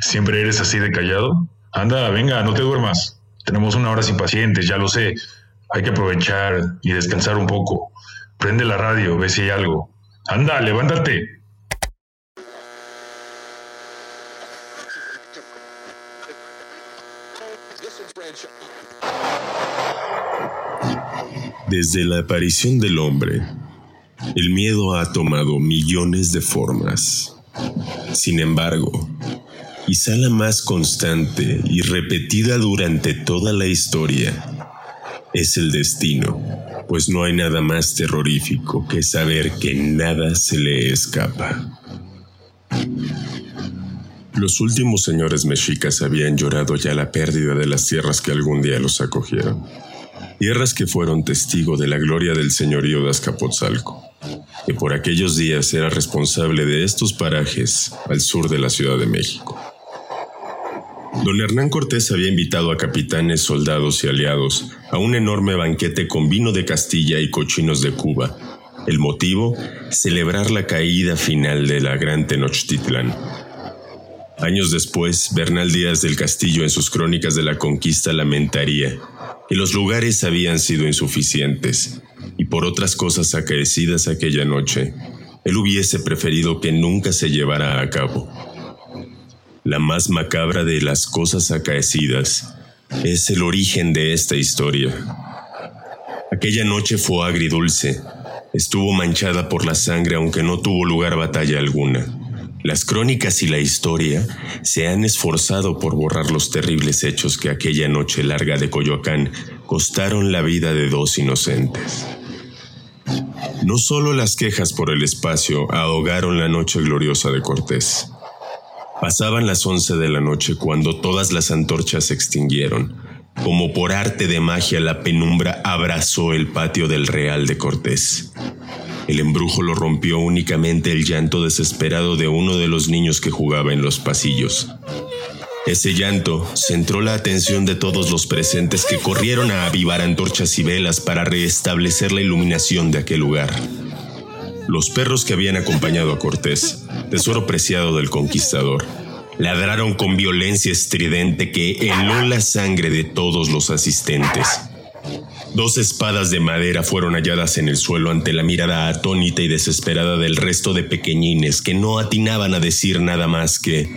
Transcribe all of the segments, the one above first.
¿Siempre eres así de callado? Anda, venga, no te duermas. Tenemos una hora sin pacientes, ya lo sé. Hay que aprovechar y descansar un poco. Prende la radio, ve si hay algo. Anda, levántate. Desde la aparición del hombre, el miedo ha tomado millones de formas. Sin embargo, quizá la más constante y repetida durante toda la historia es el destino, pues no hay nada más terrorífico que saber que nada se le escapa. Los últimos señores mexicas habían llorado ya la pérdida de las tierras que algún día los acogieron, tierras que fueron testigo de la gloria del señorío de Azcapotzalco, que por aquellos días era responsable de estos parajes al sur de la Ciudad de México. Don Hernán Cortés había invitado a capitanes, soldados y aliados a un enorme banquete con vino de Castilla y cochinos de Cuba. El motivo, celebrar la caída final de la Gran Tenochtitlan. Años después, Bernal Díaz del Castillo en sus crónicas de la conquista lamentaría que los lugares habían sido insuficientes y por otras cosas acaecidas aquella noche, él hubiese preferido que nunca se llevara a cabo. La más macabra de las cosas acaecidas es el origen de esta historia. Aquella noche fue agridulce, estuvo manchada por la sangre aunque no tuvo lugar batalla alguna. Las crónicas y la historia se han esforzado por borrar los terribles hechos que aquella noche larga de Coyoacán costaron la vida de dos inocentes. No solo las quejas por el espacio ahogaron la noche gloriosa de Cortés. Pasaban las once de la noche cuando todas las antorchas se extinguieron. Como por arte de magia la penumbra abrazó el patio del Real de Cortés. El embrujo lo rompió únicamente el llanto desesperado de uno de los niños que jugaba en los pasillos. Ese llanto centró la atención de todos los presentes que corrieron a avivar antorchas y velas para restablecer la iluminación de aquel lugar. Los perros que habían acompañado a Cortés, tesoro preciado del conquistador, ladraron con violencia estridente que heló la sangre de todos los asistentes. Dos espadas de madera fueron halladas en el suelo ante la mirada atónita y desesperada del resto de pequeñines que no atinaban a decir nada más que...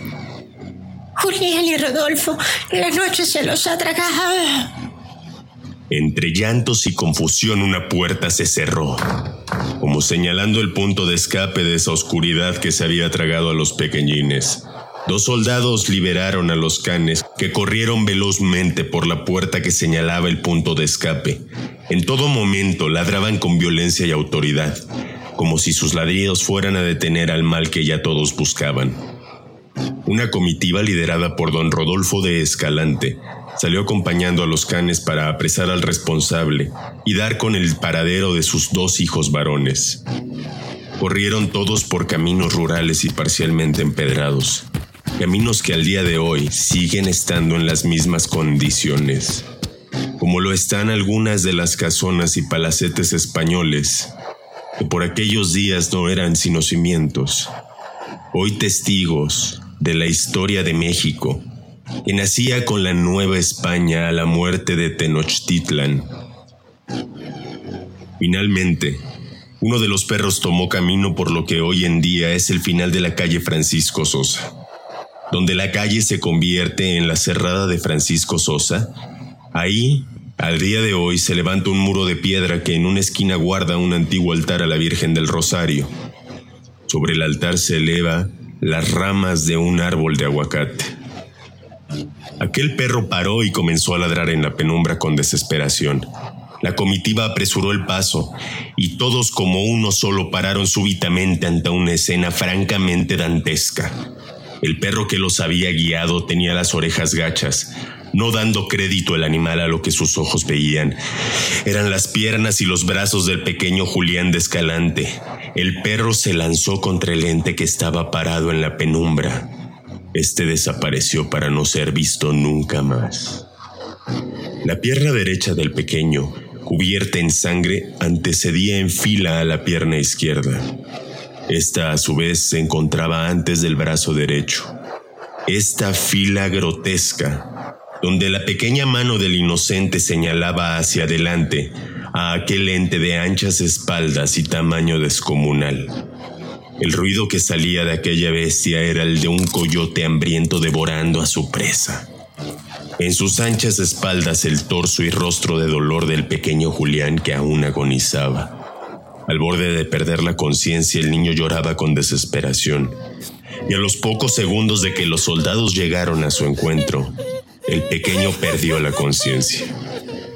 Julián y Rodolfo, la noche se los ha tragado. Entre llantos y confusión una puerta se cerró, como señalando el punto de escape de esa oscuridad que se había tragado a los pequeñines. Dos soldados liberaron a los canes que corrieron velozmente por la puerta que señalaba el punto de escape. En todo momento ladraban con violencia y autoridad, como si sus ladridos fueran a detener al mal que ya todos buscaban. Una comitiva liderada por don Rodolfo de Escalante salió acompañando a los canes para apresar al responsable y dar con el paradero de sus dos hijos varones. Corrieron todos por caminos rurales y parcialmente empedrados, caminos que al día de hoy siguen estando en las mismas condiciones, como lo están algunas de las casonas y palacetes españoles, que por aquellos días no eran sino cimientos, hoy testigos de la historia de México que nacía con la Nueva España a la muerte de Tenochtitlan. Finalmente, uno de los perros tomó camino por lo que hoy en día es el final de la calle Francisco Sosa, donde la calle se convierte en la cerrada de Francisco Sosa. Ahí, al día de hoy, se levanta un muro de piedra que en una esquina guarda un antiguo altar a la Virgen del Rosario. Sobre el altar se eleva las ramas de un árbol de aguacate. Aquel perro paró y comenzó a ladrar en la penumbra con desesperación. La comitiva apresuró el paso y todos como uno solo pararon súbitamente ante una escena francamente dantesca. El perro que los había guiado tenía las orejas gachas, no dando crédito el animal a lo que sus ojos veían. Eran las piernas y los brazos del pequeño Julián de Escalante. El perro se lanzó contra el ente que estaba parado en la penumbra. Este desapareció para no ser visto nunca más. La pierna derecha del pequeño, cubierta en sangre, antecedía en fila a la pierna izquierda. Esta a su vez se encontraba antes del brazo derecho. esta fila grotesca, donde la pequeña mano del inocente señalaba hacia adelante a aquel ente de anchas espaldas y tamaño descomunal. El ruido que salía de aquella bestia era el de un coyote hambriento devorando a su presa. En sus anchas espaldas el torso y rostro de dolor del pequeño Julián que aún agonizaba. Al borde de perder la conciencia, el niño lloraba con desesperación. Y a los pocos segundos de que los soldados llegaron a su encuentro, el pequeño perdió la conciencia.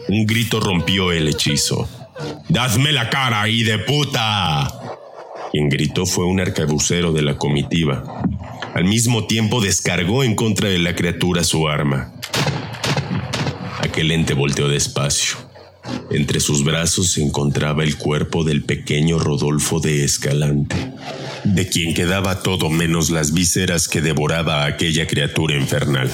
Un grito rompió el hechizo. ¡Dadme la cara, ahí de puta! Quien gritó fue un arcabucero de la comitiva. Al mismo tiempo descargó en contra de la criatura su arma. Aquel ente volteó despacio. Entre sus brazos se encontraba el cuerpo del pequeño Rodolfo de Escalante, de quien quedaba todo menos las vísceras que devoraba a aquella criatura infernal.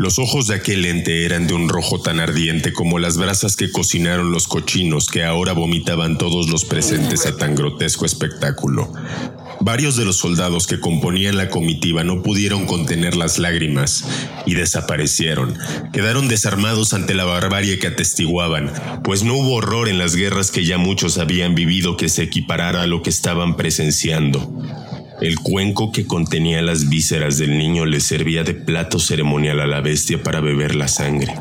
Los ojos de aquel ente eran de un rojo tan ardiente como las brasas que cocinaron los cochinos que ahora vomitaban todos los presentes a tan grotesco espectáculo. Varios de los soldados que componían la comitiva no pudieron contener las lágrimas y desaparecieron. Quedaron desarmados ante la barbarie que atestiguaban, pues no hubo horror en las guerras que ya muchos habían vivido que se equiparara a lo que estaban presenciando. El cuenco que contenía las vísceras del niño le servía de plato ceremonial a la bestia para beber la sangre.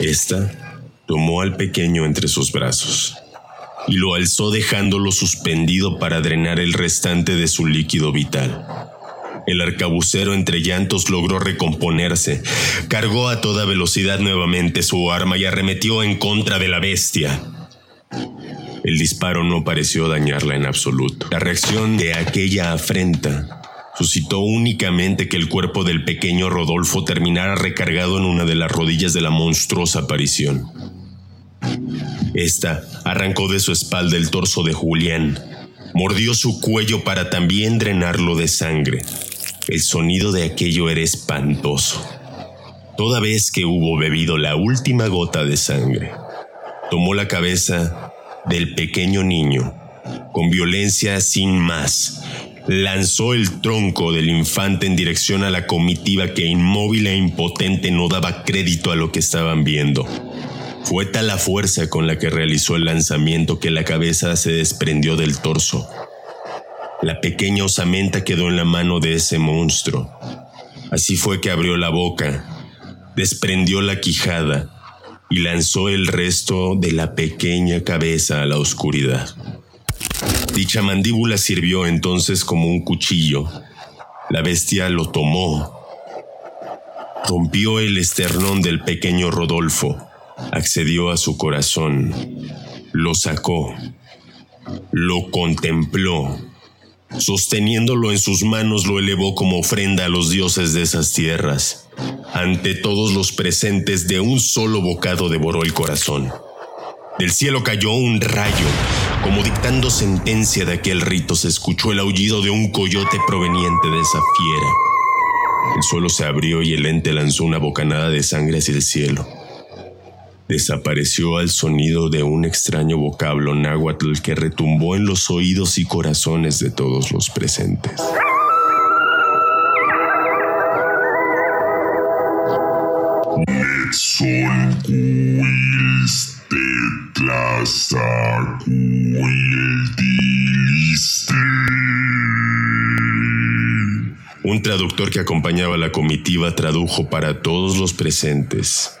Esta tomó al pequeño entre sus brazos y lo alzó dejándolo suspendido para drenar el restante de su líquido vital. El arcabucero entre llantos logró recomponerse, cargó a toda velocidad nuevamente su arma y arremetió en contra de la bestia. El disparo no pareció dañarla en absoluto. La reacción de aquella afrenta suscitó únicamente que el cuerpo del pequeño Rodolfo terminara recargado en una de las rodillas de la monstruosa aparición. Esta arrancó de su espalda el torso de Julián, mordió su cuello para también drenarlo de sangre. El sonido de aquello era espantoso. Toda vez que hubo bebido la última gota de sangre, tomó la cabeza del pequeño niño, con violencia sin más, lanzó el tronco del infante en dirección a la comitiva que inmóvil e impotente no daba crédito a lo que estaban viendo. Fue tal la fuerza con la que realizó el lanzamiento que la cabeza se desprendió del torso. La pequeña osamenta quedó en la mano de ese monstruo. Así fue que abrió la boca, desprendió la quijada y lanzó el resto de la pequeña cabeza a la oscuridad. Dicha mandíbula sirvió entonces como un cuchillo. La bestia lo tomó, rompió el esternón del pequeño Rodolfo accedió a su corazón, lo sacó, lo contempló, sosteniéndolo en sus manos lo elevó como ofrenda a los dioses de esas tierras. Ante todos los presentes de un solo bocado devoró el corazón. Del cielo cayó un rayo, como dictando sentencia de aquel rito se escuchó el aullido de un coyote proveniente de esa fiera. El suelo se abrió y el ente lanzó una bocanada de sangre hacia el cielo desapareció al sonido de un extraño vocablo náhuatl que retumbó en los oídos y corazones de todos los presentes. Un traductor que acompañaba a la comitiva tradujo para todos los presentes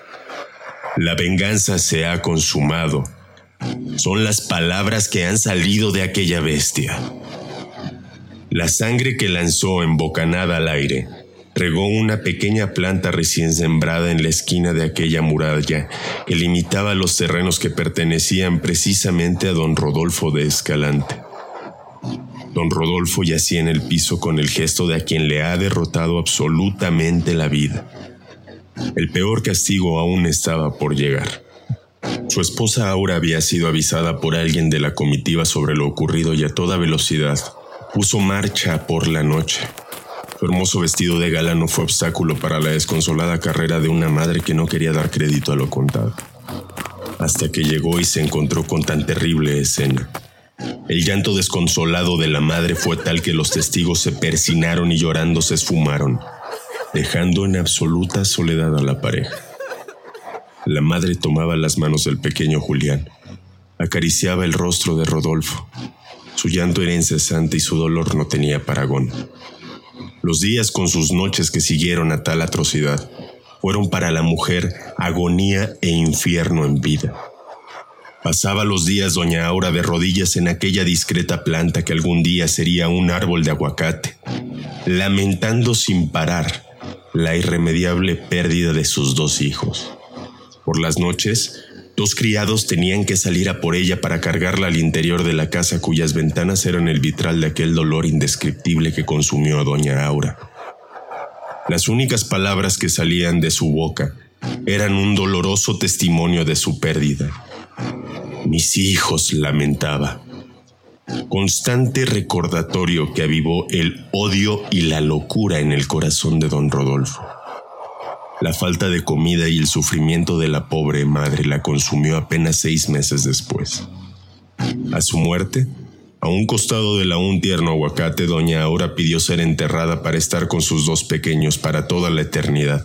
la venganza se ha consumado. Son las palabras que han salido de aquella bestia. La sangre que lanzó en bocanada al aire regó una pequeña planta recién sembrada en la esquina de aquella muralla que limitaba los terrenos que pertenecían precisamente a don Rodolfo de Escalante. Don Rodolfo yacía en el piso con el gesto de a quien le ha derrotado absolutamente la vida. El peor castigo aún estaba por llegar. Su esposa Aura había sido avisada por alguien de la comitiva sobre lo ocurrido y a toda velocidad puso marcha por la noche. Su hermoso vestido de gala no fue obstáculo para la desconsolada carrera de una madre que no quería dar crédito a lo contado. Hasta que llegó y se encontró con tan terrible escena. El llanto desconsolado de la madre fue tal que los testigos se persinaron y llorando se esfumaron, dejando en absoluta soledad a la pareja. La madre tomaba las manos del pequeño Julián, acariciaba el rostro de Rodolfo. Su llanto era incesante y su dolor no tenía paragón. Los días con sus noches que siguieron a tal atrocidad fueron para la mujer agonía e infierno en vida. Pasaba los días doña Aura de rodillas en aquella discreta planta que algún día sería un árbol de aguacate, lamentando sin parar la irremediable pérdida de sus dos hijos. Por las noches, dos criados tenían que salir a por ella para cargarla al interior de la casa cuyas ventanas eran el vitral de aquel dolor indescriptible que consumió a doña Aura. Las únicas palabras que salían de su boca eran un doloroso testimonio de su pérdida mis hijos, lamentaba. Constante recordatorio que avivó el odio y la locura en el corazón de don Rodolfo. La falta de comida y el sufrimiento de la pobre madre la consumió apenas seis meses después. A su muerte, a un costado del aún tierno aguacate, doña Aura pidió ser enterrada para estar con sus dos pequeños para toda la eternidad.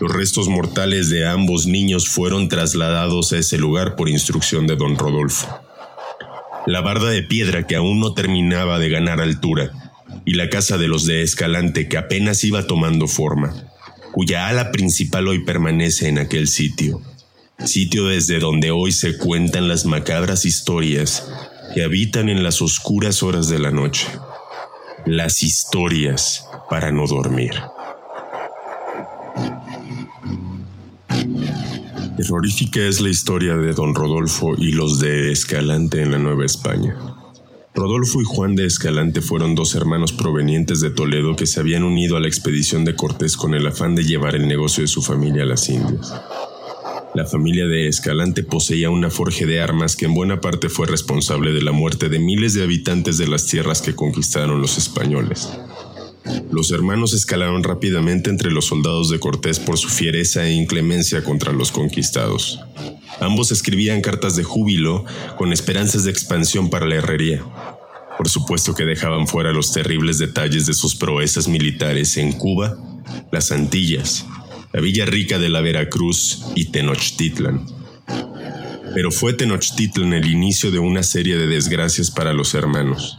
Los restos mortales de ambos niños fueron trasladados a ese lugar por instrucción de don Rodolfo. La barda de piedra que aún no terminaba de ganar altura y la casa de los de Escalante que apenas iba tomando forma, cuya ala principal hoy permanece en aquel sitio, sitio desde donde hoy se cuentan las macabras historias que habitan en las oscuras horas de la noche. Las historias para no dormir. Terrorífica es la historia de don Rodolfo y los de Escalante en la Nueva España. Rodolfo y Juan de Escalante fueron dos hermanos provenientes de Toledo que se habían unido a la expedición de Cortés con el afán de llevar el negocio de su familia a las Indias. La familia de Escalante poseía una forje de armas que en buena parte fue responsable de la muerte de miles de habitantes de las tierras que conquistaron los españoles. Los hermanos escalaron rápidamente entre los soldados de Cortés por su fiereza e inclemencia contra los conquistados. Ambos escribían cartas de júbilo con esperanzas de expansión para la herrería. Por supuesto que dejaban fuera los terribles detalles de sus proezas militares en Cuba, las Antillas, la Villa Rica de la Veracruz y Tenochtitlan. Pero fue Tenochtitlan el inicio de una serie de desgracias para los hermanos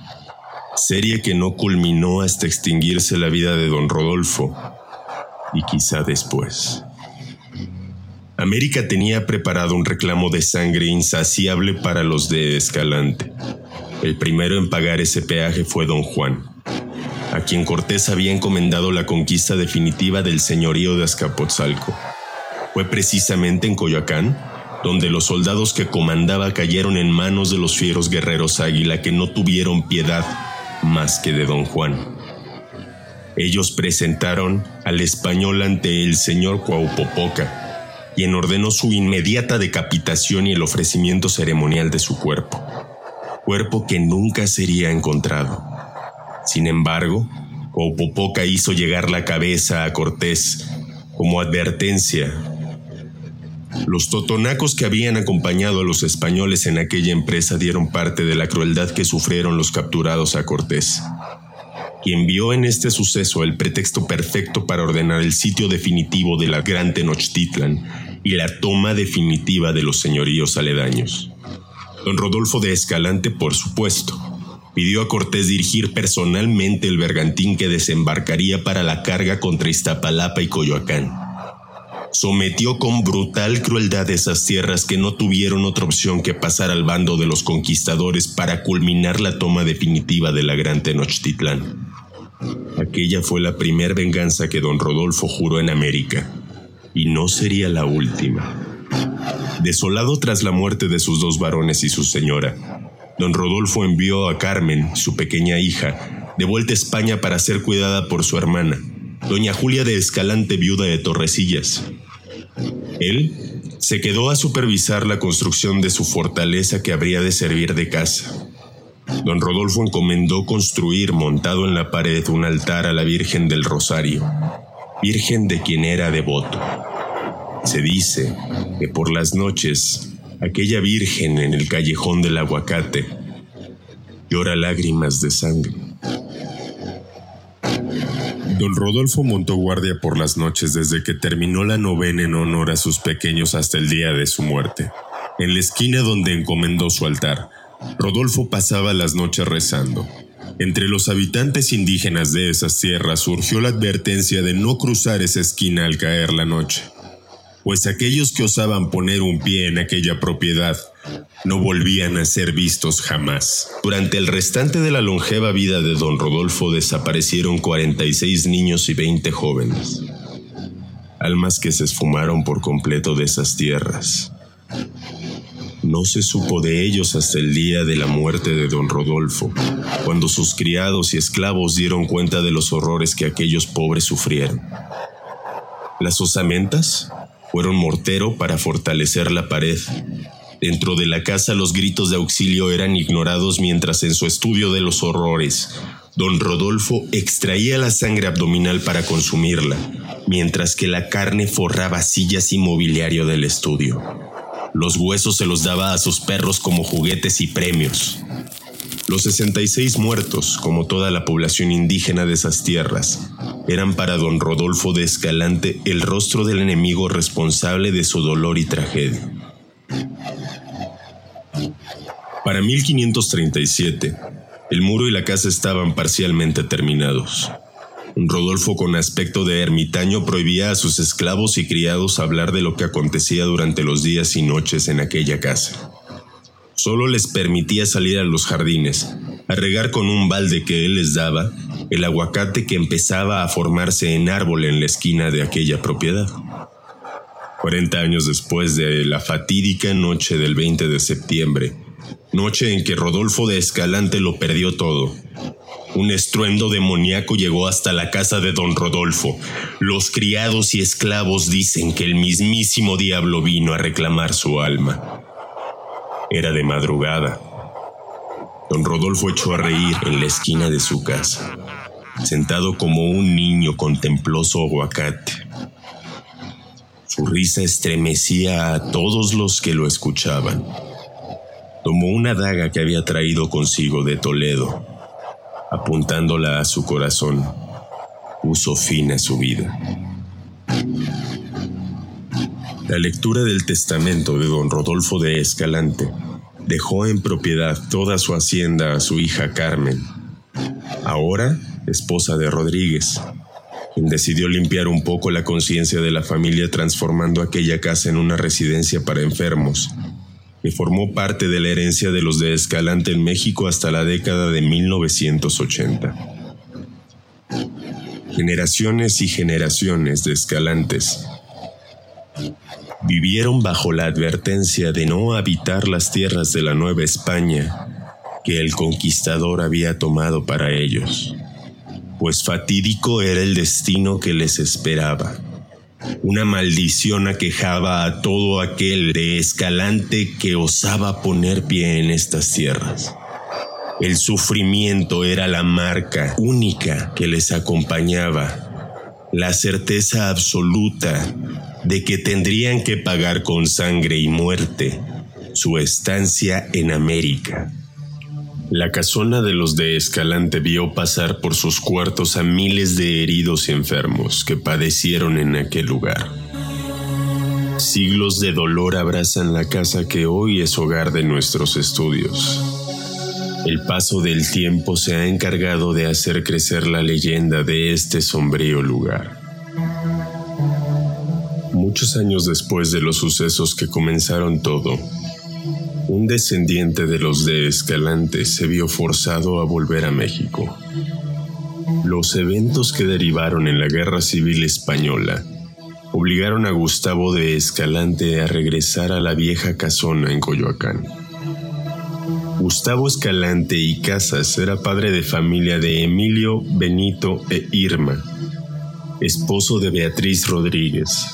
serie que no culminó hasta extinguirse la vida de don Rodolfo, y quizá después. América tenía preparado un reclamo de sangre insaciable para los de Escalante. El primero en pagar ese peaje fue don Juan, a quien Cortés había encomendado la conquista definitiva del señorío de Azcapotzalco. Fue precisamente en Coyoacán donde los soldados que comandaba cayeron en manos de los fieros guerreros águila que no tuvieron piedad más que de don Juan. Ellos presentaron al español ante el señor Cuaupopoca, quien ordenó su inmediata decapitación y el ofrecimiento ceremonial de su cuerpo, cuerpo que nunca sería encontrado. Sin embargo, Cuaupopoca hizo llegar la cabeza a Cortés como advertencia los totonacos que habían acompañado a los españoles en aquella empresa dieron parte de la crueldad que sufrieron los capturados a Cortés, quien vio en este suceso el pretexto perfecto para ordenar el sitio definitivo de la Gran Tenochtitlan y la toma definitiva de los señoríos aledaños. Don Rodolfo de Escalante, por supuesto, pidió a Cortés dirigir personalmente el bergantín que desembarcaría para la carga contra Iztapalapa y Coyoacán sometió con brutal crueldad esas tierras que no tuvieron otra opción que pasar al bando de los conquistadores para culminar la toma definitiva de la gran Tenochtitlán. Aquella fue la primera venganza que don Rodolfo juró en América, y no sería la última. Desolado tras la muerte de sus dos varones y su señora, don Rodolfo envió a Carmen, su pequeña hija, de vuelta a España para ser cuidada por su hermana, doña Julia de Escalante, viuda de Torrecillas. Él se quedó a supervisar la construcción de su fortaleza que habría de servir de casa. Don Rodolfo encomendó construir montado en la pared un altar a la Virgen del Rosario, Virgen de quien era devoto. Se dice que por las noches aquella Virgen en el callejón del aguacate llora lágrimas de sangre. Don Rodolfo montó guardia por las noches desde que terminó la novena en honor a sus pequeños hasta el día de su muerte. En la esquina donde encomendó su altar, Rodolfo pasaba las noches rezando. Entre los habitantes indígenas de esas tierras surgió la advertencia de no cruzar esa esquina al caer la noche, pues aquellos que osaban poner un pie en aquella propiedad no volvían a ser vistos jamás. Durante el restante de la longeva vida de don Rodolfo desaparecieron 46 niños y 20 jóvenes, almas que se esfumaron por completo de esas tierras. No se supo de ellos hasta el día de la muerte de don Rodolfo, cuando sus criados y esclavos dieron cuenta de los horrores que aquellos pobres sufrieron. Las osamentas fueron mortero para fortalecer la pared Dentro de la casa los gritos de auxilio eran ignorados mientras en su estudio de los horrores, don Rodolfo extraía la sangre abdominal para consumirla, mientras que la carne forraba sillas y mobiliario del estudio. Los huesos se los daba a sus perros como juguetes y premios. Los 66 muertos, como toda la población indígena de esas tierras, eran para don Rodolfo de Escalante el rostro del enemigo responsable de su dolor y tragedia. Para 1537, el muro y la casa estaban parcialmente terminados. Rodolfo con aspecto de ermitaño prohibía a sus esclavos y criados hablar de lo que acontecía durante los días y noches en aquella casa. Solo les permitía salir a los jardines, a regar con un balde que él les daba el aguacate que empezaba a formarse en árbol en la esquina de aquella propiedad. 40 años después de la fatídica noche del 20 de septiembre, noche en que Rodolfo de Escalante lo perdió todo. Un estruendo demoníaco llegó hasta la casa de don Rodolfo. Los criados y esclavos dicen que el mismísimo diablo vino a reclamar su alma. Era de madrugada. Don Rodolfo echó a reír en la esquina de su casa. Sentado como un niño contempló su aguacate. Su risa estremecía a todos los que lo escuchaban. Tomó una daga que había traído consigo de Toledo. Apuntándola a su corazón, puso fin a su vida. La lectura del testamento de don Rodolfo de Escalante dejó en propiedad toda su hacienda a su hija Carmen, ahora esposa de Rodríguez, decidió limpiar un poco la conciencia de la familia transformando aquella casa en una residencia para enfermos, que formó parte de la herencia de los de Escalante en México hasta la década de 1980. Generaciones y generaciones de Escalantes vivieron bajo la advertencia de no habitar las tierras de la Nueva España que el conquistador había tomado para ellos pues fatídico era el destino que les esperaba. Una maldición aquejaba a todo aquel de escalante que osaba poner pie en estas tierras. El sufrimiento era la marca única que les acompañaba, la certeza absoluta de que tendrían que pagar con sangre y muerte su estancia en América. La casona de los de Escalante vio pasar por sus cuartos a miles de heridos y enfermos que padecieron en aquel lugar. Siglos de dolor abrazan la casa que hoy es hogar de nuestros estudios. El paso del tiempo se ha encargado de hacer crecer la leyenda de este sombrío lugar. Muchos años después de los sucesos que comenzaron todo, un descendiente de los de Escalante se vio forzado a volver a México. Los eventos que derivaron en la Guerra Civil Española obligaron a Gustavo de Escalante a regresar a la vieja casona en Coyoacán. Gustavo Escalante y Casas era padre de familia de Emilio, Benito e Irma, esposo de Beatriz Rodríguez,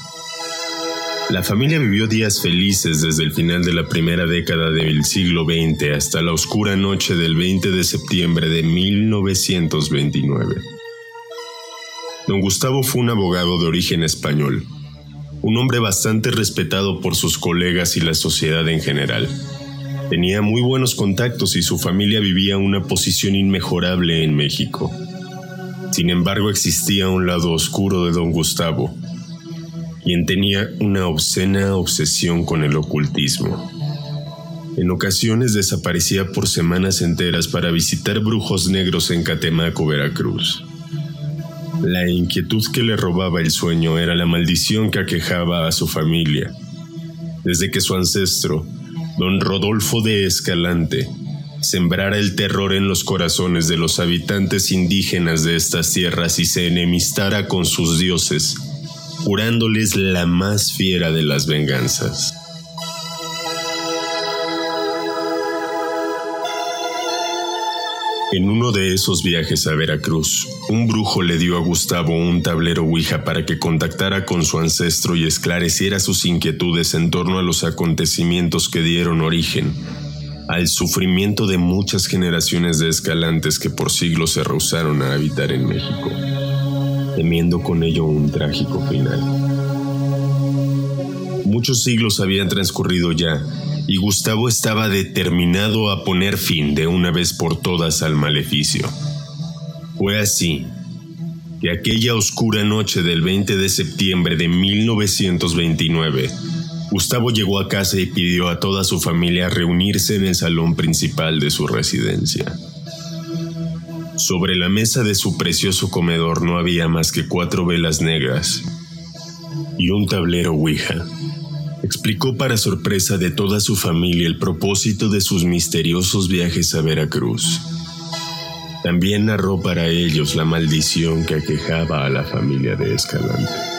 la familia vivió días felices desde el final de la primera década del siglo XX hasta la oscura noche del 20 de septiembre de 1929. Don Gustavo fue un abogado de origen español, un hombre bastante respetado por sus colegas y la sociedad en general. Tenía muy buenos contactos y su familia vivía una posición inmejorable en México. Sin embargo, existía un lado oscuro de don Gustavo, quien tenía una obscena obsesión con el ocultismo. En ocasiones desaparecía por semanas enteras para visitar brujos negros en Catemaco, Veracruz. La inquietud que le robaba el sueño era la maldición que aquejaba a su familia, desde que su ancestro, don Rodolfo de Escalante, sembrara el terror en los corazones de los habitantes indígenas de estas tierras y se enemistara con sus dioses, jurándoles la más fiera de las venganzas. En uno de esos viajes a Veracruz, un brujo le dio a Gustavo un tablero Ouija para que contactara con su ancestro y esclareciera sus inquietudes en torno a los acontecimientos que dieron origen al sufrimiento de muchas generaciones de escalantes que por siglos se rehusaron a habitar en México, temiendo con ello un trágico final. Muchos siglos habían transcurrido ya y Gustavo estaba determinado a poner fin de una vez por todas al maleficio. Fue así que aquella oscura noche del 20 de septiembre de 1929, Gustavo llegó a casa y pidió a toda su familia reunirse en el salón principal de su residencia. Sobre la mesa de su precioso comedor no había más que cuatro velas negras y un tablero Ouija explicó para sorpresa de toda su familia el propósito de sus misteriosos viajes a Veracruz. También narró para ellos la maldición que aquejaba a la familia de Escalante.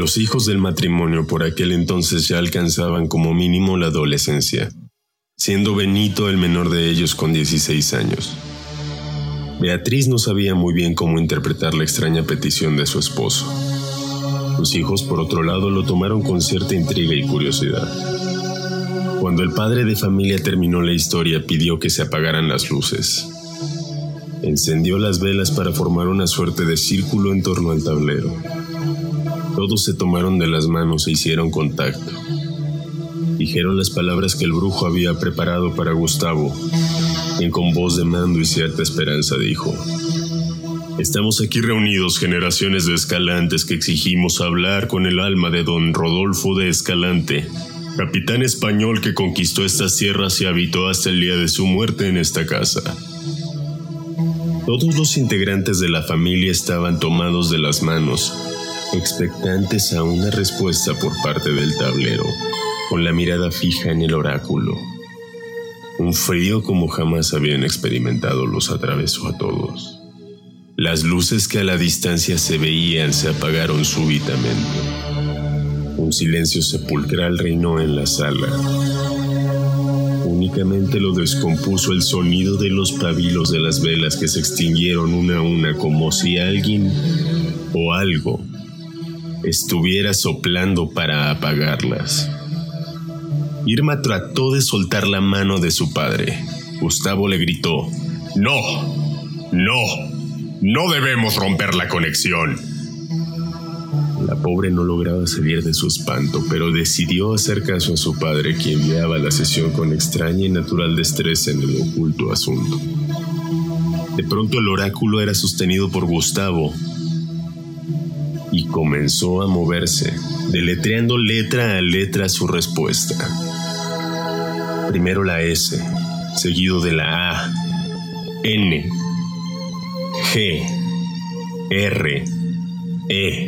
Los hijos del matrimonio por aquel entonces ya alcanzaban como mínimo la adolescencia, siendo Benito el menor de ellos con 16 años. Beatriz no sabía muy bien cómo interpretar la extraña petición de su esposo. Sus hijos, por otro lado, lo tomaron con cierta intriga y curiosidad. Cuando el padre de familia terminó la historia, pidió que se apagaran las luces. Encendió las velas para formar una suerte de círculo en torno al tablero. Todos se tomaron de las manos e hicieron contacto. Dijeron las palabras que el brujo había preparado para Gustavo quien con voz de mando y cierta esperanza dijo, Estamos aquí reunidos generaciones de escalantes que exigimos hablar con el alma de don Rodolfo de Escalante, capitán español que conquistó estas tierras y habitó hasta el día de su muerte en esta casa. Todos los integrantes de la familia estaban tomados de las manos, expectantes a una respuesta por parte del tablero, con la mirada fija en el oráculo. Un frío como jamás habían experimentado los atravesó a todos. Las luces que a la distancia se veían se apagaron súbitamente. Un silencio sepulcral reinó en la sala. Únicamente lo descompuso el sonido de los pabilos de las velas que se extinguieron una a una como si alguien o algo estuviera soplando para apagarlas. Irma trató de soltar la mano de su padre. Gustavo le gritó, No, no, no debemos romper la conexión. La pobre no lograba salir de su espanto, pero decidió hacer caso a su padre, quien guiaba la sesión con extraña y natural destreza en el oculto asunto. De pronto el oráculo era sostenido por Gustavo y comenzó a moverse, deletreando letra a letra su respuesta. Primero la S, seguido de la A, N, G, R, E.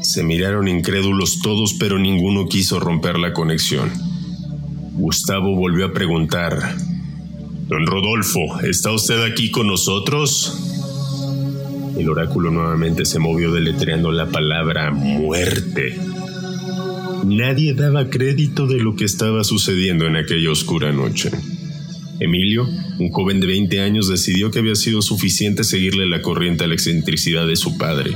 Se miraron incrédulos todos, pero ninguno quiso romper la conexión. Gustavo volvió a preguntar, Don Rodolfo, ¿está usted aquí con nosotros? El oráculo nuevamente se movió deletreando la palabra muerte. Nadie daba crédito de lo que estaba sucediendo en aquella oscura noche. Emilio, un joven de 20 años, decidió que había sido suficiente seguirle la corriente a la excentricidad de su padre,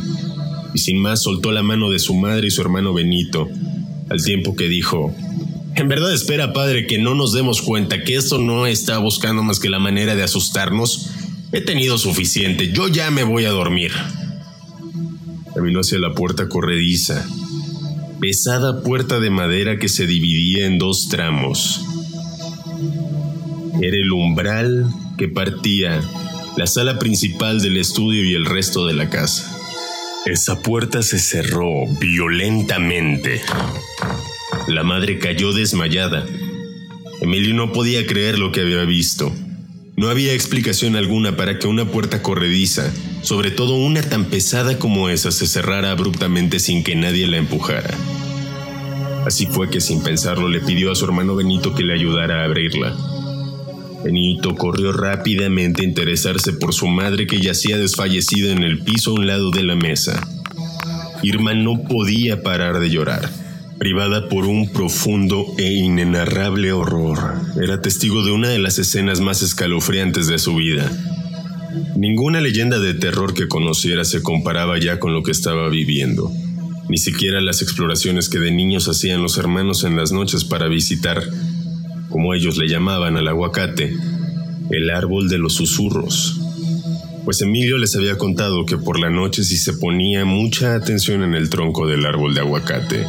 y sin más soltó la mano de su madre y su hermano Benito, al tiempo que dijo, En verdad espera, padre, que no nos demos cuenta que esto no está buscando más que la manera de asustarnos. He tenido suficiente, yo ya me voy a dormir. Caminó hacia la puerta corrediza, pesada puerta de madera que se dividía en dos tramos. Era el umbral que partía la sala principal del estudio y el resto de la casa. Esa puerta se cerró violentamente. La madre cayó desmayada. Emilio no podía creer lo que había visto. No había explicación alguna para que una puerta corrediza, sobre todo una tan pesada como esa, se cerrara abruptamente sin que nadie la empujara. Así fue que sin pensarlo le pidió a su hermano Benito que le ayudara a abrirla. Benito corrió rápidamente a interesarse por su madre que yacía desfallecida en el piso a un lado de la mesa. Irma no podía parar de llorar, privada por un profundo e inenarrable horror. Era testigo de una de las escenas más escalofriantes de su vida. Ninguna leyenda de terror que conociera se comparaba ya con lo que estaba viviendo. Ni siquiera las exploraciones que de niños hacían los hermanos en las noches para visitar como ellos le llamaban al aguacate, el árbol de los susurros. Pues Emilio les había contado que por la noche si se ponía mucha atención en el tronco del árbol de aguacate,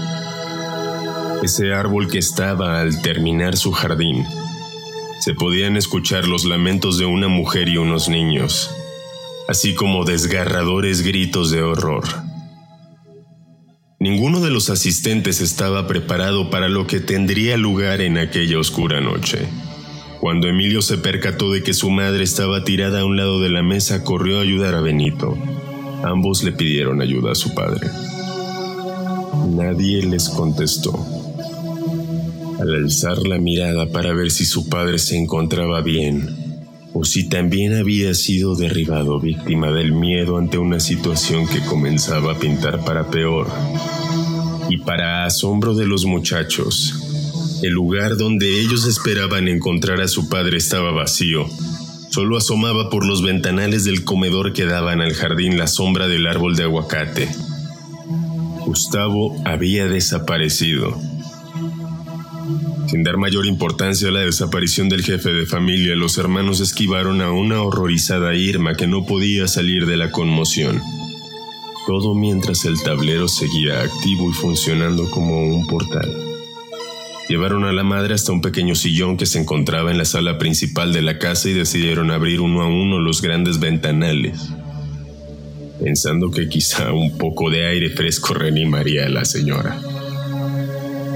ese árbol que estaba al terminar su jardín, se podían escuchar los lamentos de una mujer y unos niños, así como desgarradores gritos de horror. Ninguno de los asistentes estaba preparado para lo que tendría lugar en aquella oscura noche. Cuando Emilio se percató de que su madre estaba tirada a un lado de la mesa, corrió a ayudar a Benito. Ambos le pidieron ayuda a su padre. Nadie les contestó. Al alzar la mirada para ver si su padre se encontraba bien, o si también había sido derribado víctima del miedo ante una situación que comenzaba a pintar para peor. Y para asombro de los muchachos, el lugar donde ellos esperaban encontrar a su padre estaba vacío. Solo asomaba por los ventanales del comedor que daban al jardín la sombra del árbol de aguacate. Gustavo había desaparecido. Sin dar mayor importancia a la desaparición del jefe de familia, los hermanos esquivaron a una horrorizada Irma que no podía salir de la conmoción. Todo mientras el tablero seguía activo y funcionando como un portal. Llevaron a la madre hasta un pequeño sillón que se encontraba en la sala principal de la casa y decidieron abrir uno a uno los grandes ventanales, pensando que quizá un poco de aire fresco reanimaría a la señora.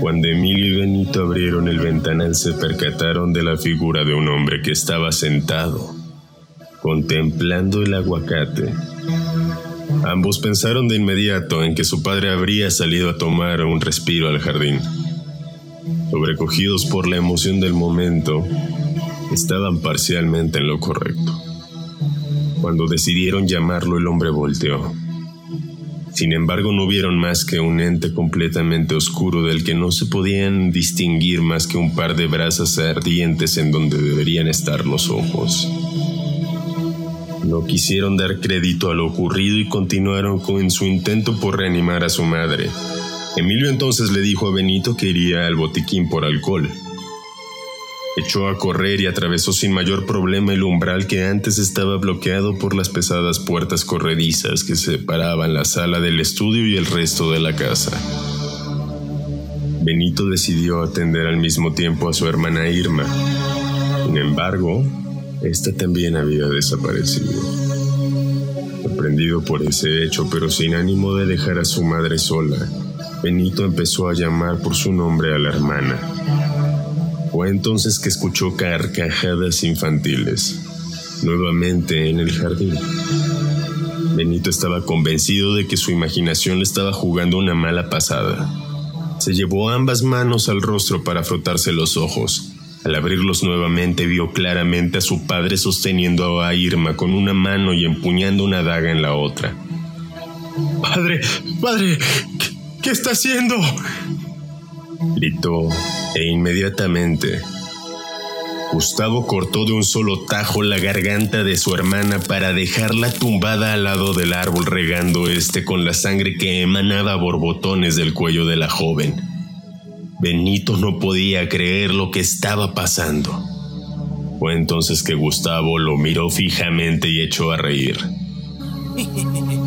Cuando Emilio y Benito abrieron el ventanal se percataron de la figura de un hombre que estaba sentado, contemplando el aguacate. Ambos pensaron de inmediato en que su padre habría salido a tomar un respiro al jardín. Sobrecogidos por la emoción del momento, estaban parcialmente en lo correcto. Cuando decidieron llamarlo, el hombre volteó sin embargo, no vieron más que un ente completamente oscuro del que no se podían distinguir más que un par de brasas ardientes en donde deberían estar los ojos. No quisieron dar crédito a lo ocurrido y continuaron con su intento por reanimar a su madre. Emilio entonces le dijo a Benito que iría al botiquín por alcohol. Echó a correr y atravesó sin mayor problema el umbral que antes estaba bloqueado por las pesadas puertas corredizas que separaban la sala del estudio y el resto de la casa. Benito decidió atender al mismo tiempo a su hermana Irma. Sin embargo, esta también había desaparecido. Sorprendido por ese hecho, pero sin ánimo de dejar a su madre sola, Benito empezó a llamar por su nombre a la hermana. Fue entonces que escuchó carcajadas infantiles, nuevamente en el jardín. Benito estaba convencido de que su imaginación le estaba jugando una mala pasada. Se llevó ambas manos al rostro para frotarse los ojos. Al abrirlos nuevamente vio claramente a su padre sosteniendo a Irma con una mano y empuñando una daga en la otra. Padre, padre, ¿qué, está haciendo? Gritó e inmediatamente Gustavo cortó de un solo tajo la garganta de su hermana para dejarla tumbada al lado del árbol regando este con la sangre que emanaba borbotones del cuello de la joven. Benito no podía creer lo que estaba pasando. Fue entonces que Gustavo lo miró fijamente y echó a reír.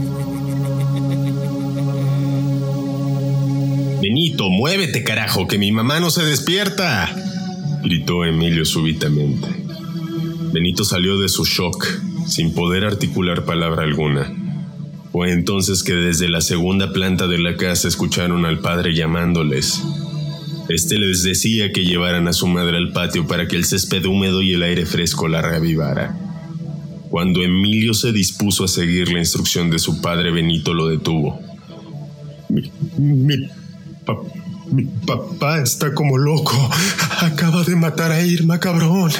Benito, muévete, carajo, que mi mamá no se despierta. gritó Emilio súbitamente. Benito salió de su shock, sin poder articular palabra alguna. Fue entonces que desde la segunda planta de la casa escucharon al padre llamándoles. Este les decía que llevaran a su madre al patio para que el césped húmedo y el aire fresco la reavivara. Cuando Emilio se dispuso a seguir la instrucción de su padre, Benito lo detuvo. Mi, mi, mi papá está como loco. Acaba de matar a Irma, cabrón.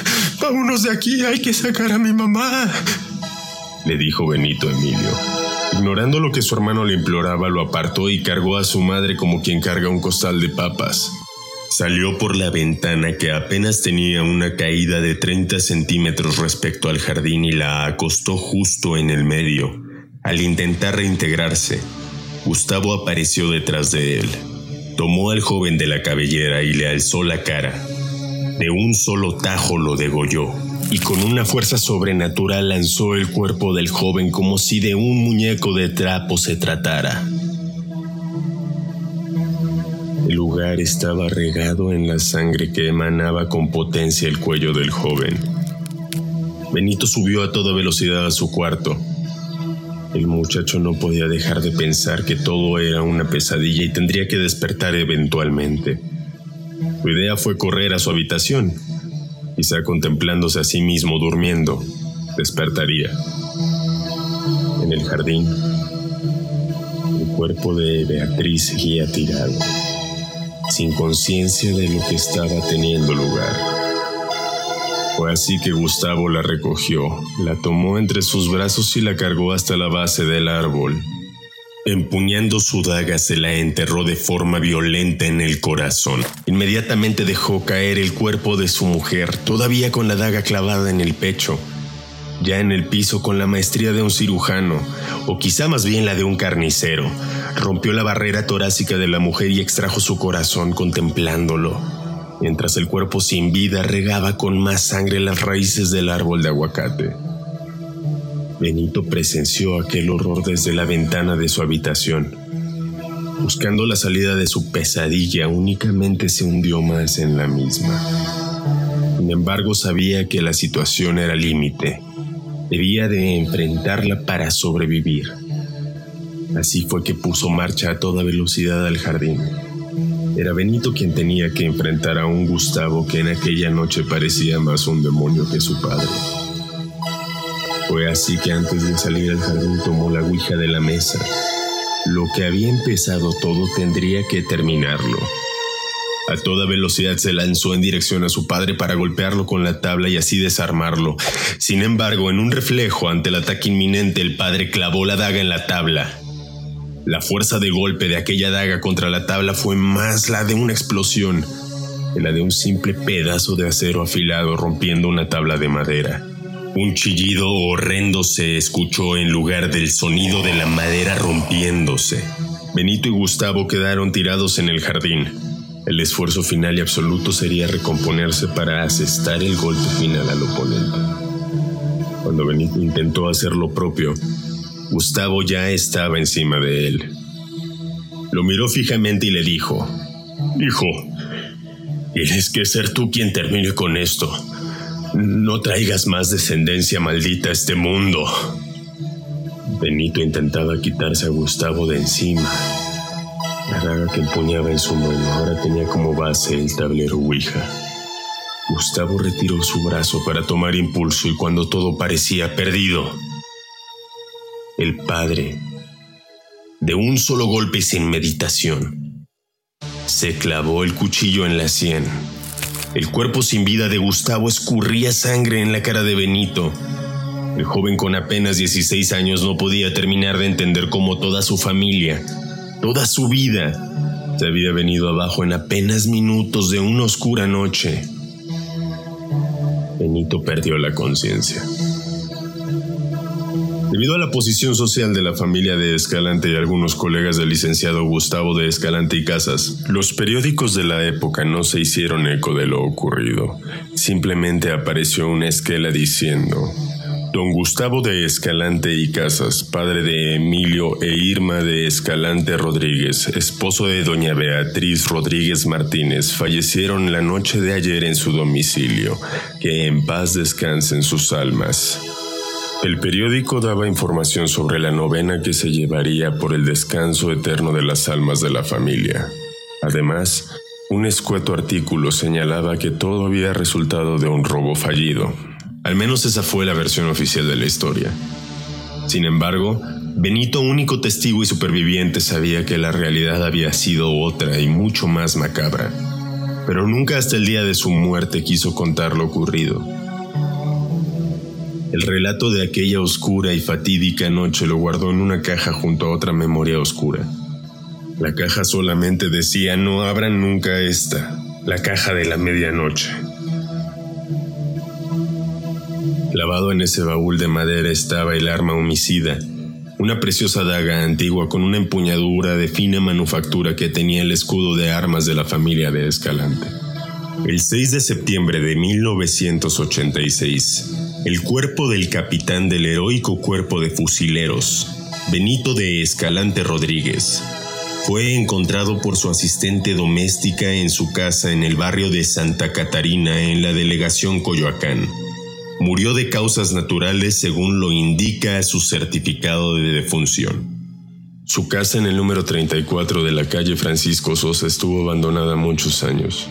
Vámonos de aquí, hay que sacar a mi mamá. Le dijo Benito Emilio. Ignorando lo que su hermano le imploraba, lo apartó y cargó a su madre como quien carga un costal de papas. Salió por la ventana que apenas tenía una caída de 30 centímetros respecto al jardín y la acostó justo en el medio. Al intentar reintegrarse, Gustavo apareció detrás de él. Tomó al joven de la cabellera y le alzó la cara. De un solo tajo lo degolló y con una fuerza sobrenatural lanzó el cuerpo del joven como si de un muñeco de trapo se tratara. El lugar estaba regado en la sangre que emanaba con potencia el cuello del joven. Benito subió a toda velocidad a su cuarto. El muchacho no podía dejar de pensar que todo era una pesadilla y tendría que despertar eventualmente. Su idea fue correr a su habitación. Quizá contemplándose a sí mismo durmiendo, despertaría. En el jardín, el cuerpo de Beatriz seguía tirado sin conciencia de lo que estaba teniendo lugar. Fue así que Gustavo la recogió, la tomó entre sus brazos y la cargó hasta la base del árbol. Empuñando su daga se la enterró de forma violenta en el corazón. Inmediatamente dejó caer el cuerpo de su mujer, todavía con la daga clavada en el pecho ya en el piso con la maestría de un cirujano, o quizá más bien la de un carnicero. Rompió la barrera torácica de la mujer y extrajo su corazón contemplándolo, mientras el cuerpo sin vida regaba con más sangre las raíces del árbol de aguacate. Benito presenció aquel horror desde la ventana de su habitación. Buscando la salida de su pesadilla, únicamente se hundió más en la misma. Sin embargo, sabía que la situación era límite Debía de enfrentarla para sobrevivir. Así fue que puso marcha a toda velocidad al jardín. Era Benito quien tenía que enfrentar a un Gustavo que en aquella noche parecía más un demonio que su padre. Fue así que antes de salir al jardín tomó la ouija de la mesa. Lo que había empezado todo tendría que terminarlo. A toda velocidad se lanzó en dirección a su padre para golpearlo con la tabla y así desarmarlo. Sin embargo, en un reflejo ante el ataque inminente, el padre clavó la daga en la tabla. La fuerza de golpe de aquella daga contra la tabla fue más la de una explosión que la de un simple pedazo de acero afilado rompiendo una tabla de madera. Un chillido horrendo se escuchó en lugar del sonido de la madera rompiéndose. Benito y Gustavo quedaron tirados en el jardín. El esfuerzo final y absoluto sería recomponerse para asestar el golpe final al oponente. Cuando Benito intentó hacer lo propio, Gustavo ya estaba encima de él. Lo miró fijamente y le dijo, Hijo, tienes que ser tú quien termine con esto. No traigas más descendencia maldita a este mundo. Benito intentaba quitarse a Gustavo de encima, la daga que empuñaba en su mano ahora tenía como base el tablero Ouija. Gustavo retiró su brazo para tomar impulso y cuando todo parecía perdido, el padre, de un solo golpe sin meditación, se clavó el cuchillo en la sien. El cuerpo sin vida de Gustavo escurría sangre en la cara de Benito. El joven con apenas 16 años no podía terminar de entender cómo toda su familia Toda su vida se había venido abajo en apenas minutos de una oscura noche. Benito perdió la conciencia. Debido a la posición social de la familia de Escalante y algunos colegas del licenciado Gustavo de Escalante y Casas, los periódicos de la época no se hicieron eco de lo ocurrido. Simplemente apareció una esquela diciendo, Don Gustavo de Escalante y Casas, padre de Emilio e Irma de Escalante Rodríguez, esposo de doña Beatriz Rodríguez Martínez, fallecieron la noche de ayer en su domicilio. Que en paz descansen sus almas. El periódico daba información sobre la novena que se llevaría por el descanso eterno de las almas de la familia. Además, un escueto artículo señalaba que todo había resultado de un robo fallido, al menos esa fue la versión oficial de la historia. Sin embargo, Benito, único testigo y superviviente, sabía que la realidad había sido otra y mucho más macabra, pero nunca hasta el día de su muerte quiso contar lo ocurrido. El relato de aquella oscura y fatídica noche lo guardó en una caja junto a otra memoria oscura. La caja solamente decía no abran nunca esta, la caja de la medianoche. Clavado en ese baúl de madera estaba el arma homicida, una preciosa daga antigua con una empuñadura de fina manufactura que tenía el escudo de armas de la familia de Escalante. El 6 de septiembre de 1986, el cuerpo del capitán del heroico cuerpo de fusileros, Benito de Escalante Rodríguez, fue encontrado por su asistente doméstica en su casa en el barrio de Santa Catarina en la delegación Coyoacán murió de causas naturales según lo indica su certificado de defunción. Su casa en el número 34 de la calle Francisco Sosa estuvo abandonada muchos años.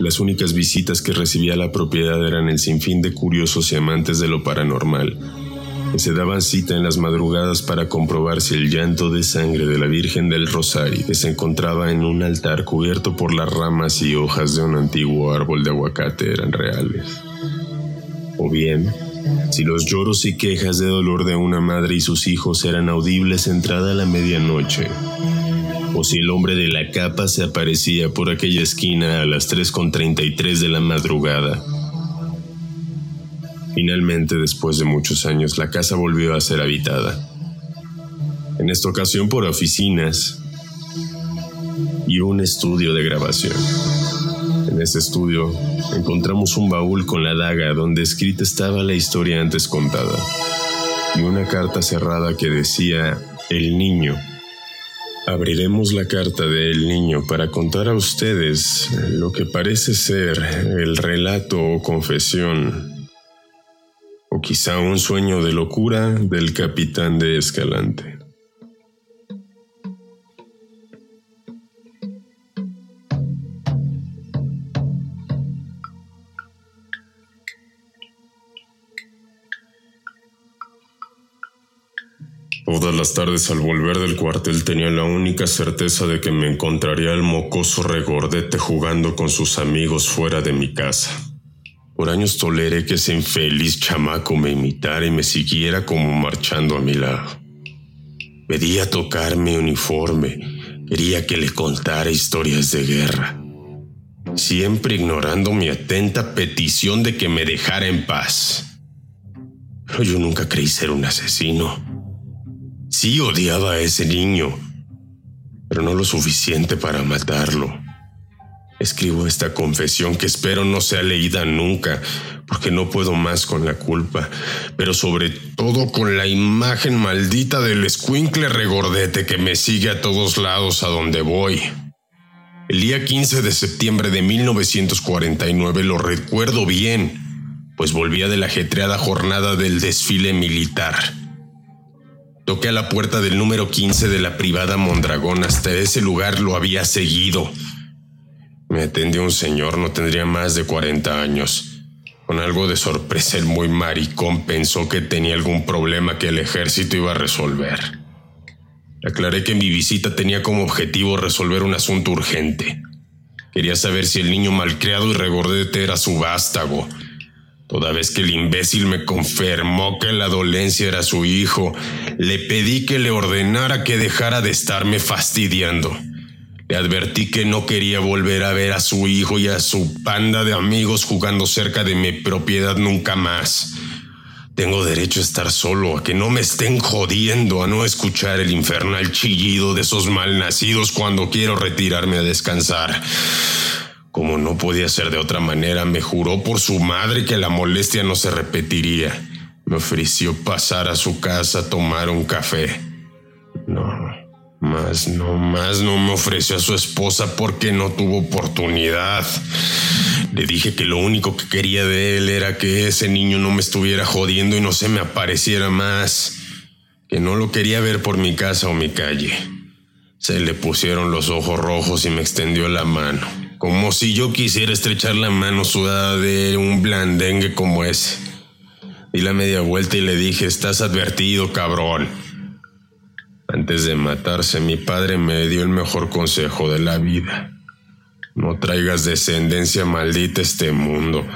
Las únicas visitas que recibía la propiedad eran el sinfín de curiosos y amantes de lo paranormal, que se daban cita en las madrugadas para comprobar si el llanto de sangre de la Virgen del Rosario, que se encontraba en un altar cubierto por las ramas y hojas de un antiguo árbol de aguacate, eran reales. O bien, si los lloros y quejas de dolor de una madre y sus hijos eran audibles entrada la medianoche, o si el hombre de la capa se aparecía por aquella esquina a las 3.33 de la madrugada. Finalmente, después de muchos años, la casa volvió a ser habitada. En esta ocasión por oficinas y un estudio de grabación. En ese estudio encontramos un baúl con la daga donde escrita estaba la historia antes contada y una carta cerrada que decía El niño. Abriremos la carta de El niño para contar a ustedes lo que parece ser el relato o confesión o quizá un sueño de locura del capitán de Escalante. Todas las tardes al volver del cuartel tenía la única certeza de que me encontraría el mocoso regordete jugando con sus amigos fuera de mi casa. Por años toleré que ese infeliz chamaco me imitara y me siguiera como marchando a mi lado. Pedía tocar mi uniforme, quería que le contara historias de guerra, siempre ignorando mi atenta petición de que me dejara en paz. Pero yo nunca creí ser un asesino. Sí odiaba a ese niño, pero no lo suficiente para matarlo. Escribo esta confesión que espero no sea leída nunca, porque no puedo más con la culpa, pero sobre todo con la imagen maldita del escuincle regordete que me sigue a todos lados a donde voy. El día 15 de septiembre de 1949 lo recuerdo bien, pues volvía de la ajetreada jornada del desfile militar. Toqué a la puerta del número 15 de la privada Mondragón. Hasta ese lugar lo había seguido. Me atendió un señor, no tendría más de 40 años. Con algo de sorpresa, el muy maricón pensó que tenía algún problema que el ejército iba a resolver. Aclaré que mi visita tenía como objetivo resolver un asunto urgente. Quería saber si el niño malcriado y regordete era su vástago Toda vez que el imbécil me confirmó que la dolencia era su hijo, le pedí que le ordenara que dejara de estarme fastidiando. Le advertí que no quería volver a ver a su hijo y a su panda de amigos jugando cerca de mi propiedad nunca más. Tengo derecho a estar solo, a que no me estén jodiendo, a no escuchar el infernal chillido de esos malnacidos cuando quiero retirarme a descansar. Como no podía ser de otra manera, me juró por su madre que la molestia no se repetiría. Me ofreció pasar a su casa a tomar un café. No, más, no más no me ofreció a su esposa porque no tuvo oportunidad. Le dije que lo único que quería de él era que ese niño no me estuviera jodiendo y no se me apareciera más. Que no lo quería ver por mi casa o mi calle. Se le pusieron los ojos rojos y me extendió la mano, como si yo quisiera estrechar la mano sudada de un blandengue como ese. Di la media vuelta y le dije, estás advertido, cabrón. Antes de matarse, mi padre me dio el mejor consejo de la vida. No traigas descendencia maldita a este mundo.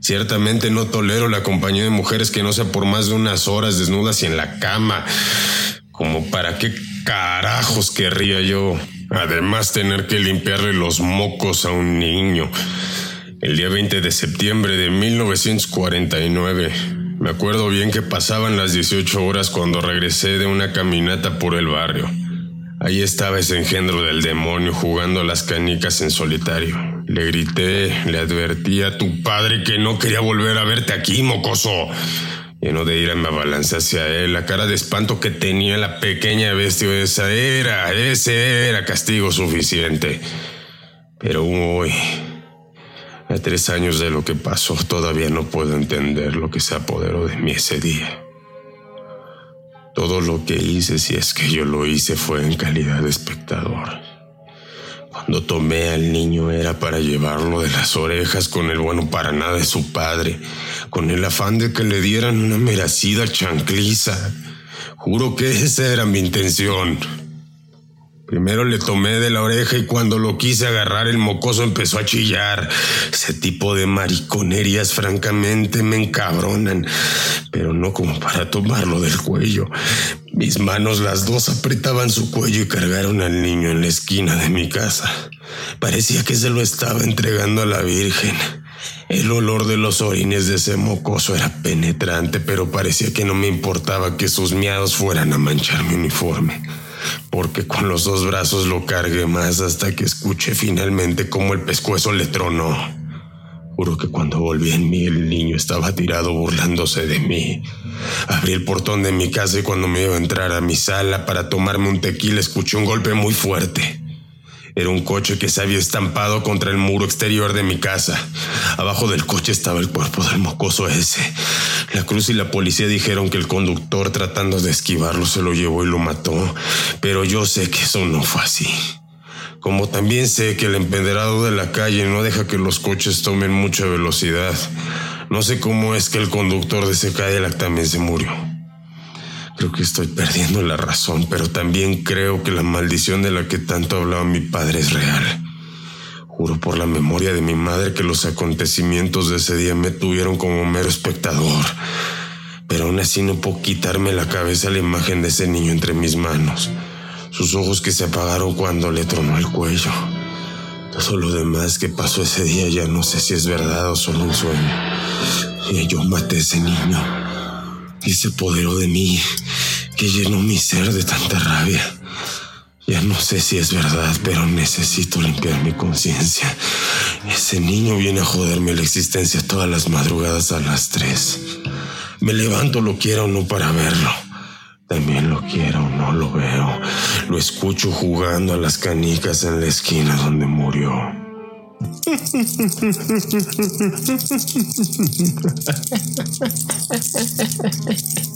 Ciertamente no tolero la compañía de mujeres que no sea por más de unas horas desnudas y en la cama. Como para qué carajos querría yo. Además tener que limpiarle los mocos a un niño. El día 20 de septiembre de 1949 me acuerdo bien que pasaban las 18 horas cuando regresé de una caminata por el barrio. Ahí estaba ese engendro del demonio jugando las canicas en solitario. Le grité, le advertí a tu padre que no quería volver a verte aquí, mocoso. Lleno de ira me abalancé hacia él. La cara de espanto que tenía la pequeña bestia esa era, ese era castigo suficiente. Pero hoy, a tres años de lo que pasó, todavía no puedo entender lo que se apoderó de mí ese día. Todo lo que hice, si es que yo lo hice, fue en calidad de espectador. Cuando tomé al niño era para llevarlo de las orejas con el bueno para nada de su padre, con el afán de que le dieran una meracida chancliza. Juro que esa era mi intención. Primero le tomé de la oreja y cuando lo quise agarrar el mocoso empezó a chillar. Ese tipo de mariconerías francamente me encabronan, pero no como para tomarlo del cuello. Mis manos las dos apretaban su cuello y cargaron al niño en la esquina de mi casa. Parecía que se lo estaba entregando a la Virgen. El olor de los orines de ese mocoso era penetrante, pero parecía que no me importaba que sus miados fueran a manchar mi uniforme porque con los dos brazos lo cargué más hasta que escuché finalmente cómo el pescuezo le tronó. Juro que cuando volví en mí el niño estaba tirado burlándose de mí. Abrí el portón de mi casa y cuando me iba a entrar a mi sala para tomarme un tequila escuché un golpe muy fuerte. Era un coche que se había estampado contra el muro exterior de mi casa. Abajo del coche estaba el cuerpo del mocoso ese. La cruz y la policía dijeron que el conductor tratando de esquivarlo se lo llevó y lo mató. Pero yo sé que eso no fue así. Como también sé que el empedrado de la calle no deja que los coches tomen mucha velocidad. No sé cómo es que el conductor de ese Cadillac también se murió. Creo que estoy perdiendo la razón, pero también creo que la maldición de la que tanto hablaba mi padre es real. Juro por la memoria de mi madre que los acontecimientos de ese día me tuvieron como mero espectador. Pero aún así no puedo quitarme la cabeza la imagen de ese niño entre mis manos. Sus ojos que se apagaron cuando le tronó el cuello. Todo lo demás que pasó ese día ya no sé si es verdad o solo un sueño. Y yo maté a ese niño y se apoderó de mí, que llenó mi ser de tanta rabia. Ya no sé si es verdad, pero necesito limpiar mi conciencia. Ese niño viene a joderme la existencia todas las madrugadas a las tres. Me levanto lo quiera o no para verlo. También lo quiero no lo veo. Lo escucho jugando a las canicas en la esquina donde murió.